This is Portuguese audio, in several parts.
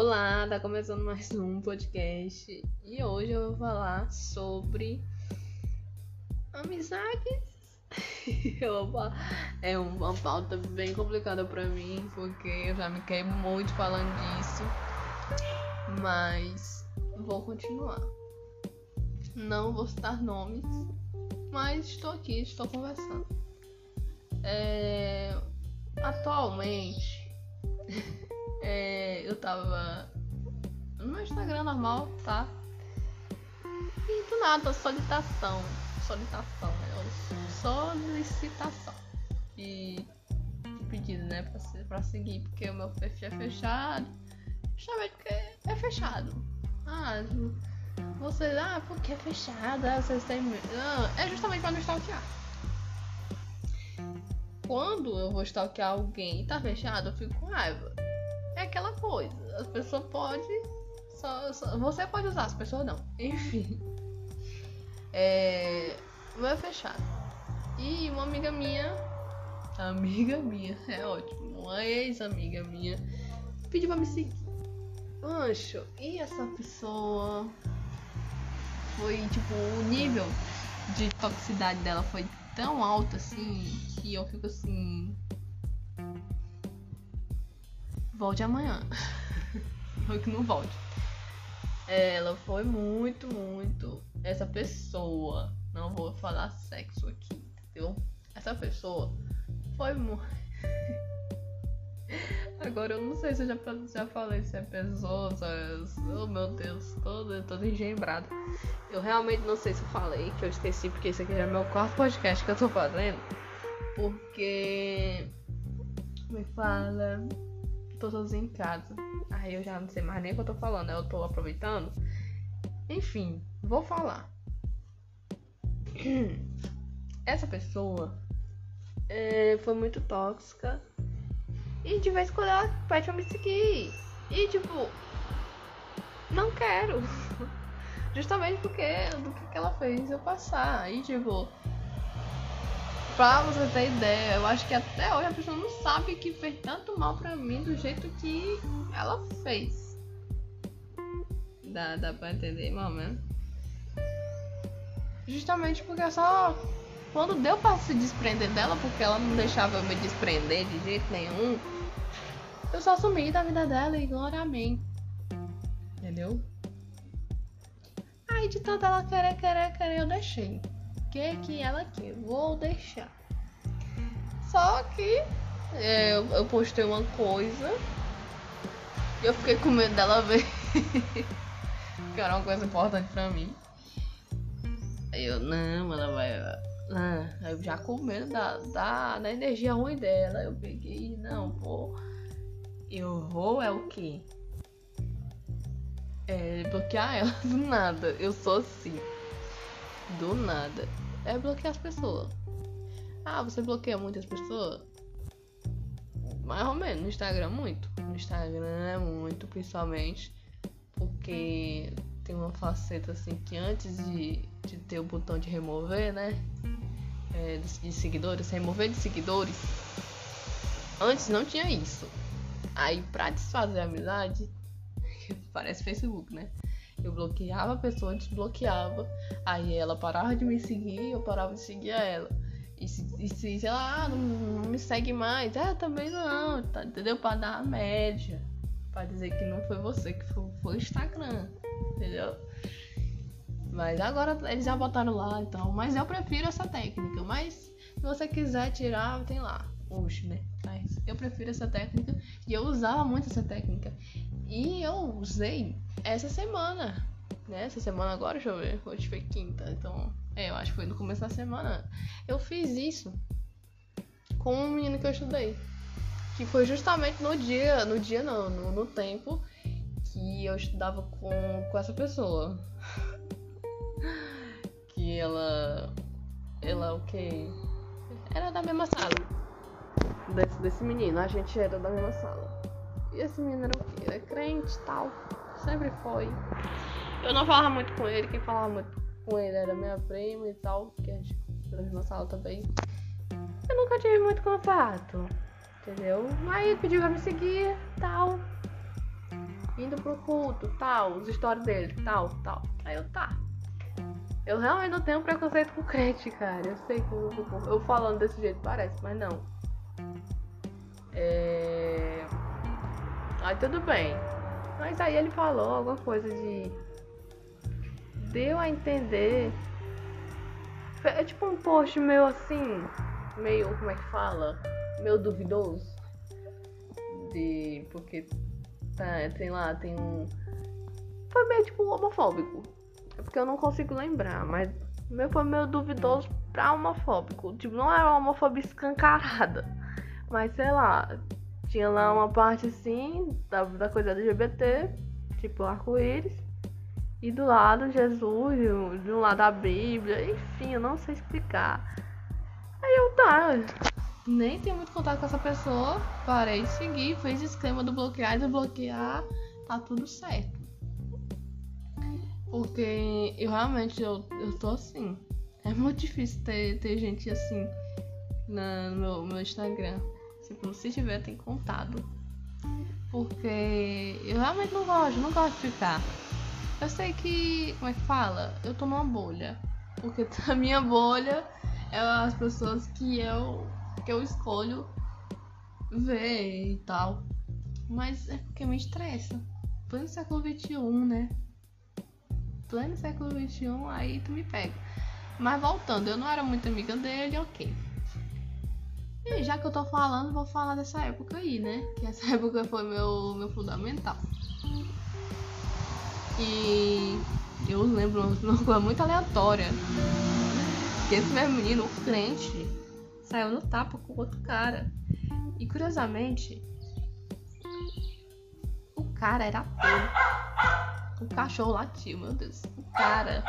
Olá, tá começando mais um podcast e hoje eu vou falar sobre amizades. É uma pauta bem complicada pra mim porque eu já me queimo muito falando disso, mas vou continuar. Não vou citar nomes, mas estou aqui, estou conversando. É, atualmente é, eu tava no meu Instagram normal, tá? E do nada, solicitação. Solicitação, né? Solicitação. E pedido, né? Pra, pra seguir, porque o meu perfil é fechado. Justamente porque é fechado. Ah, você, ah, porque é fechado? Ah, vocês têm. Ah, é justamente pra não stalkear. Quando eu vou stalkear alguém e tá fechado, eu fico com raiva é aquela coisa. As pessoas podem. Só, só- você pode usar, as pessoas não. Enfim. É. Vai fechado. E uma amiga minha. Amiga minha, é ótimo. Uma ex-amiga minha pediu pra me seguir. Ancho, e essa pessoa foi tipo, o nível de toxicidade dela foi tão alto assim que eu fico assim. Volte amanhã. Ou que não volte. Ela foi muito, muito. Essa pessoa. Não vou falar sexo aqui, entendeu? Essa pessoa foi muito. Agora eu não sei se eu já, já falei se é pessoa, se é... Oh meu Deus, todo, todo engembrado. Eu realmente não sei se eu falei, que eu esqueci, porque esse aqui já é meu quarto podcast que eu tô fazendo. Porque. Me fala tô sozinha em casa. Aí eu já não sei mais nem o que eu tô falando? Eu tô aproveitando. Enfim, vou falar. Essa pessoa é, foi muito tóxica. E de vez em quando ela pede pra me seguir. E tipo, não quero. Justamente porque do que, que ela fez eu passar. E tipo, Pra você ter ideia, eu acho que até hoje a pessoa não sabe que fez tanto mal pra mim do jeito que ela fez. Dá, dá pra entender, ou menos. Justamente porque só. Quando deu pra se desprender dela, porque ela não deixava eu me desprender de jeito nenhum, eu só sumi da vida dela e glória mim. Entendeu? Aí de tanto ela querer, querer, querer, eu deixei que que ela quer, vou deixar. Só que é, eu, eu postei uma coisa e eu fiquei com medo dela ver. que era uma coisa importante pra mim. Aí eu, não, ela vai. Ah, eu já com medo da, da, da energia ruim dela. Eu peguei, não, pô. Eu vou é o quê? É bloquear ela do nada. Eu sou assim. Do nada. É bloquear as pessoas. Ah, você bloqueia muitas pessoas? Mais ou menos. No Instagram, muito. No Instagram é muito, principalmente. Porque tem uma faceta assim que antes de, de ter o botão de remover, né? É, de, de seguidores, remover de seguidores. Antes não tinha isso. Aí pra desfazer a amizade, parece Facebook, né? Eu bloqueava a pessoa, desbloqueava. Aí ela parava de me seguir, eu parava de seguir a ela. E se, e se ah, não, não me segue mais, ah, também não, tá, entendeu? Pra dar a média. Pra dizer que não foi você, que foi, foi o Instagram, entendeu? Mas agora eles já botaram lá então. Mas eu prefiro essa técnica. Mas se você quiser tirar, tem lá. Hoje, né? Mas eu prefiro essa técnica. E eu usava muito essa técnica. E eu usei essa semana. Né? Essa semana agora, deixa eu ver. Hoje foi quinta. Então, é, eu acho que foi no começo da semana. Eu fiz isso com um menino que eu estudei. Que foi justamente no dia. No dia não, no, no tempo que eu estudava com, com essa pessoa. que ela. Ela o que? Era da mesma sala. Desse, desse menino, a gente era da mesma sala. E esse menino era o quê? Era crente e tal. Sempre foi. Eu não falava muito com ele, quem falava muito com ele era minha prima e tal, que a gente era mesma sala também. Eu nunca tive muito contato, entendeu? Aí ele pediu pra me seguir tal. indo pro culto, tal, os stories dele, tal, tal. Aí eu, tá. Eu realmente não tenho preconceito com crente, cara. Eu sei que eu, eu falando desse jeito parece, mas não. É... Aí tudo bem. Mas aí ele falou alguma coisa de. Deu a entender. É tipo um post meio assim. Meio. Como é que fala? Meio duvidoso. De. Porque. Tá, tem lá, tem um. Foi meio tipo homofóbico. É porque eu não consigo lembrar, mas. Meu foi meio duvidoso pra homofóbico. Tipo, não era uma homofobia escancarada. Mas sei lá, tinha lá uma parte assim da, da coisa LGBT, tipo arco-íris. E do lado Jesus, de um lado a Bíblia, enfim, eu não sei explicar. Aí eu tá, nem tenho muito contato com essa pessoa, parei de seguir, fez esquema do bloquear e desbloquear, tá tudo certo. Porque eu realmente eu, eu tô assim. É muito difícil ter, ter gente assim na, no meu, meu Instagram. Tipo, se tiver, tem contado. Porque eu realmente não gosto, não gosto de ficar. Eu sei que, como é que fala? Eu tô numa bolha. Porque a minha bolha é as pessoas que eu, que eu escolho ver e tal. Mas é porque me estressa. Pleno século XXI, né? Pleno século XXI, aí tu me pega. Mas voltando, eu não era muito amiga dele, ok. E já que eu tô falando, vou falar dessa época aí, né? Que essa época foi meu, meu fundamental. E eu lembro uma coisa muito aleatória. Que esse meu menino, o crente, saiu no tapa com outro cara. E curiosamente, o cara era ateu. O cachorro latiu, meu Deus. O cara.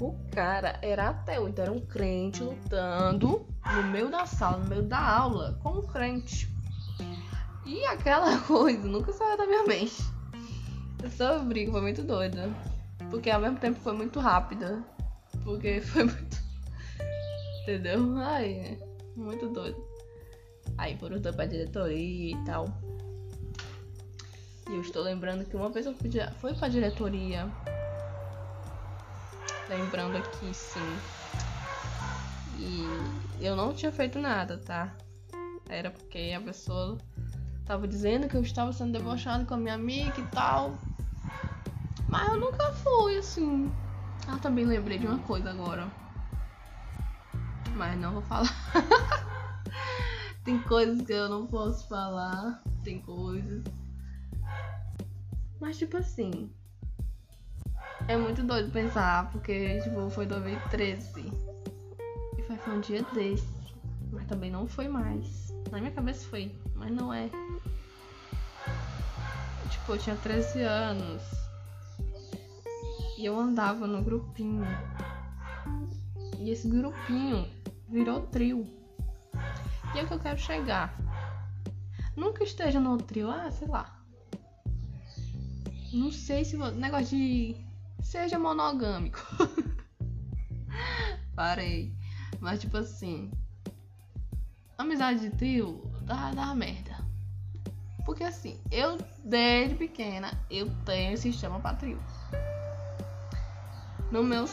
O cara era ateu, então era um crente lutando no meio da sala, no meio da aula, com um crente. E aquela coisa nunca saiu da minha mente. Essa briga foi muito doida. Porque ao mesmo tempo foi muito rápida. Porque foi muito. Entendeu? Ai, muito doido. Aí foram pra diretoria e tal. E eu estou lembrando que uma vez eu fui, fui pra diretoria. Lembrando aqui, sim. E eu não tinha feito nada, tá? Era porque a pessoa tava dizendo que eu estava sendo debochado com a minha amiga e tal. Mas eu nunca fui, assim. Ah, também lembrei de uma coisa agora. Mas não vou falar. tem coisas que eu não posso falar. Tem coisas. Mas tipo assim. É muito doido pensar, porque tipo, foi 2013. E foi, foi um dia desse. Mas também não foi mais. Na minha cabeça foi, mas não é. Tipo, eu tinha 13 anos. E eu andava no grupinho. E esse grupinho virou trio. E é o que eu quero chegar. Nunca esteja no trio, ah, sei lá. Não sei se. Negócio de. Seja monogâmico. Parei. Mas, tipo assim. Amizade de trio dá, dá merda. Porque, assim, eu, desde pequena, eu tenho esse sistema pra. No meu,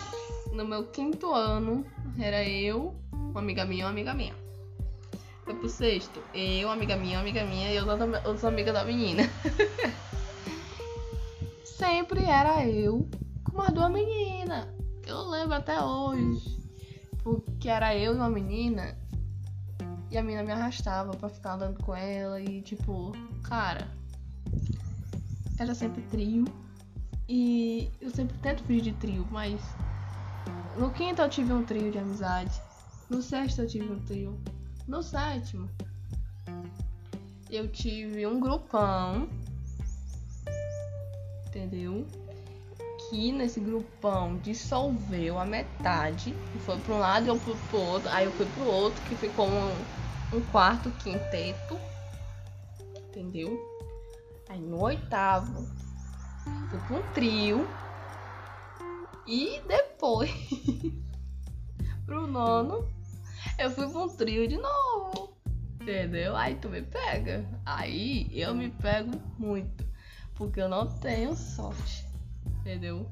no meu quinto ano, era eu, uma amiga minha uma amiga minha. Foi pro sexto, eu, uma amiga minha, uma amiga minha e outra, outra amiga da menina. Sempre era eu com uma duas meninas. Eu lembro até hoje. Porque era eu e uma menina. E a menina me arrastava pra ficar andando com ela. E tipo, cara. Era sempre trio. E eu sempre tento fugir de trio, mas no quinto eu tive um trio de amizade. No sexto eu tive um trio. No sétimo eu tive um grupão. Entendeu? Que nesse grupão dissolveu a metade. Foi para um lado e eu fui pro outro. Aí eu fui pro outro, que ficou um, um quarto quinteto. Entendeu? Aí no oitavo Fui com um trio. E depois, pro nono, eu fui pra um trio de novo. Entendeu? Aí tu me pega. Aí eu me pego muito. Porque eu não tenho sorte. Entendeu?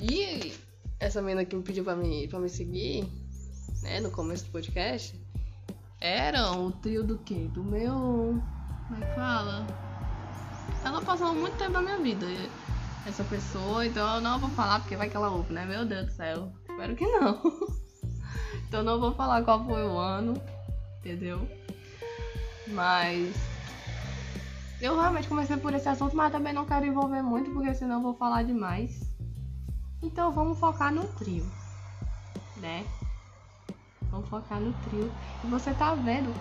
E essa menina que me pediu pra me, pra me seguir, né, no começo do podcast, era o trio do quê? Do meu. Como é que fala? Ela passou muito tempo na minha vida, essa pessoa, então eu não vou falar porque vai que ela ouve, né? Meu Deus do céu. Espero que não. então não vou falar qual foi o ano, entendeu? Mas eu realmente comecei por esse assunto, mas também não quero envolver muito, porque senão vou falar demais. Então vamos focar no trio, né? Vamos focar no trio. E você tá vendo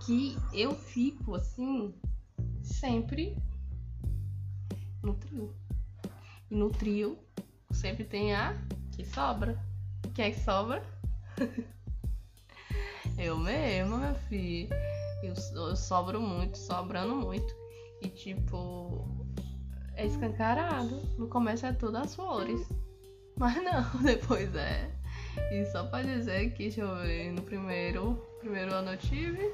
que eu fico assim sempre no trio. E no trio sempre tem a que sobra. Quem é que sobra? eu mesma, meu filho. Eu, eu sobro muito, sobrando muito. E tipo, é escancarado. No começo é tudo as flores. Mas não, depois é. E só pra dizer que, deixa eu ver, no primeiro, primeiro ano eu tive.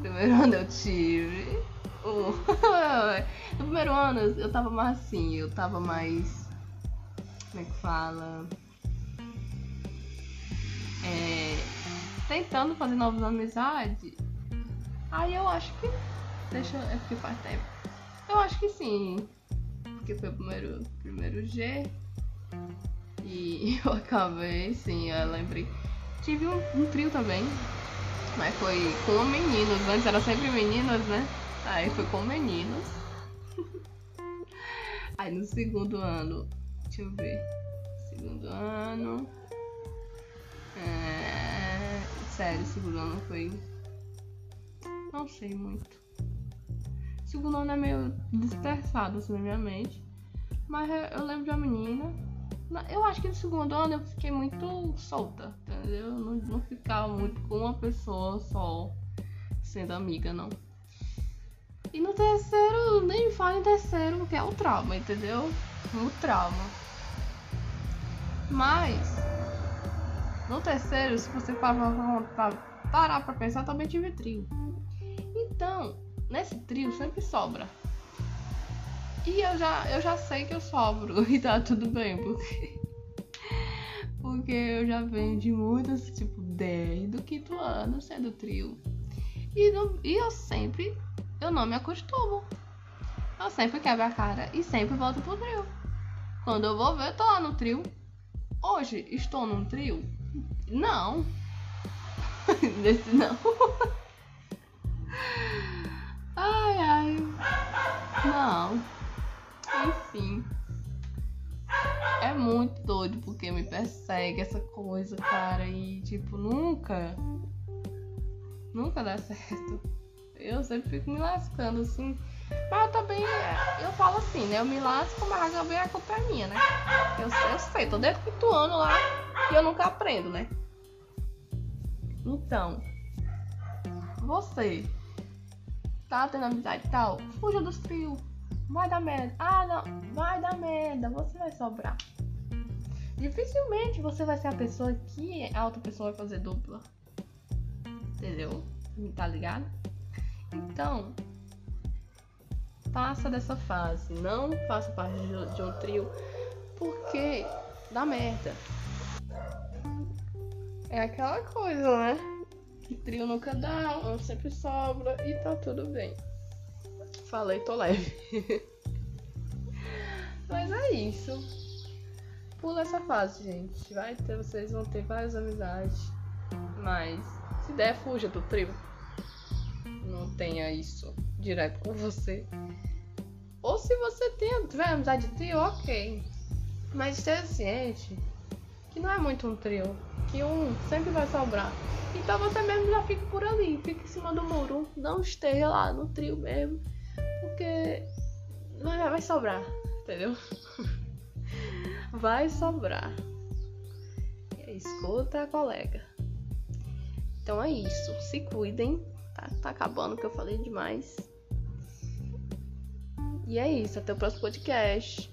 Primeiro ano eu tive. Uh, no primeiro ano eu tava mais assim, eu tava mais. Como é que fala? É, tentando fazer novas amizades. Aí eu acho que Deixa eu. É porque faz tempo. Eu acho que sim. Porque foi o primeiro, primeiro G. E eu acabei, sim, eu lembrei. Tive um, um trio também. Mas foi com meninos. Antes era sempre meninas, né? Aí foi com meninos. Aí no segundo ano. Deixa eu ver. Segundo ano. É... Sério, segundo ano foi. Não sei muito segundo ano é meio dispersado assim na minha mente. Mas eu lembro de uma menina. Eu acho que no segundo ano eu fiquei muito solta, entendeu? Não, não ficava muito com uma pessoa só sendo amiga, não. E no terceiro, nem fala em terceiro, porque é o trauma, entendeu? O trauma. Mas, no terceiro, se você parar pra, parar pra pensar, também tive trio. Então, nesse trio sempre sobra. E eu já, eu já sei que eu sobro e tá tudo bem, porque. Porque eu já venho de muitas, tipo, 10 do quinto ano sendo trio. E, não, e eu sempre. Eu não me acostumo. Eu sempre quebro a cara e sempre volto pro trio. Quando eu vou ver, eu tô lá no trio. Hoje estou num trio? Não. Nesse não. Ai, ai. Não. Enfim. É muito doido porque me persegue essa coisa, cara. E, tipo, nunca. Nunca dá certo. Eu sempre fico me lascando, assim. Mas eu também. Eu falo assim, né? Eu me lasco, mas também a culpa é minha, né? Eu, eu sei, tô dentro do ano lá e eu nunca aprendo, né? Então. Você tá tendo amizade e tal, fuja dos trios. Vai dar merda. Ah, não. Vai dar merda. Você vai sobrar. Dificilmente você vai ser a pessoa que a outra pessoa vai fazer dupla. Entendeu? Tá ligado? Então, passa dessa fase. Não faça parte de um trio. Porque dá merda. É aquela coisa, né? Trio nunca dá, um sempre sobra e tá tudo bem. Falei, tô leve. Mas é isso. Pula essa fase, gente. Vai ter, vocês vão ter várias amizades. Mas se der, fuja do trio. Não tenha isso direto com você. Ou se você tem, tiver amizade de trio, ok. Mas esteja ciente que não é muito um trio. Que um sempre vai sobrar. Então você mesmo já fica por ali, fica em cima do muro. Não esteja lá no trio mesmo, porque vai, vai sobrar, entendeu? Vai sobrar. Escuta colega. Então é isso. Se cuidem. Tá, tá acabando que eu falei demais. E é isso. Até o próximo podcast.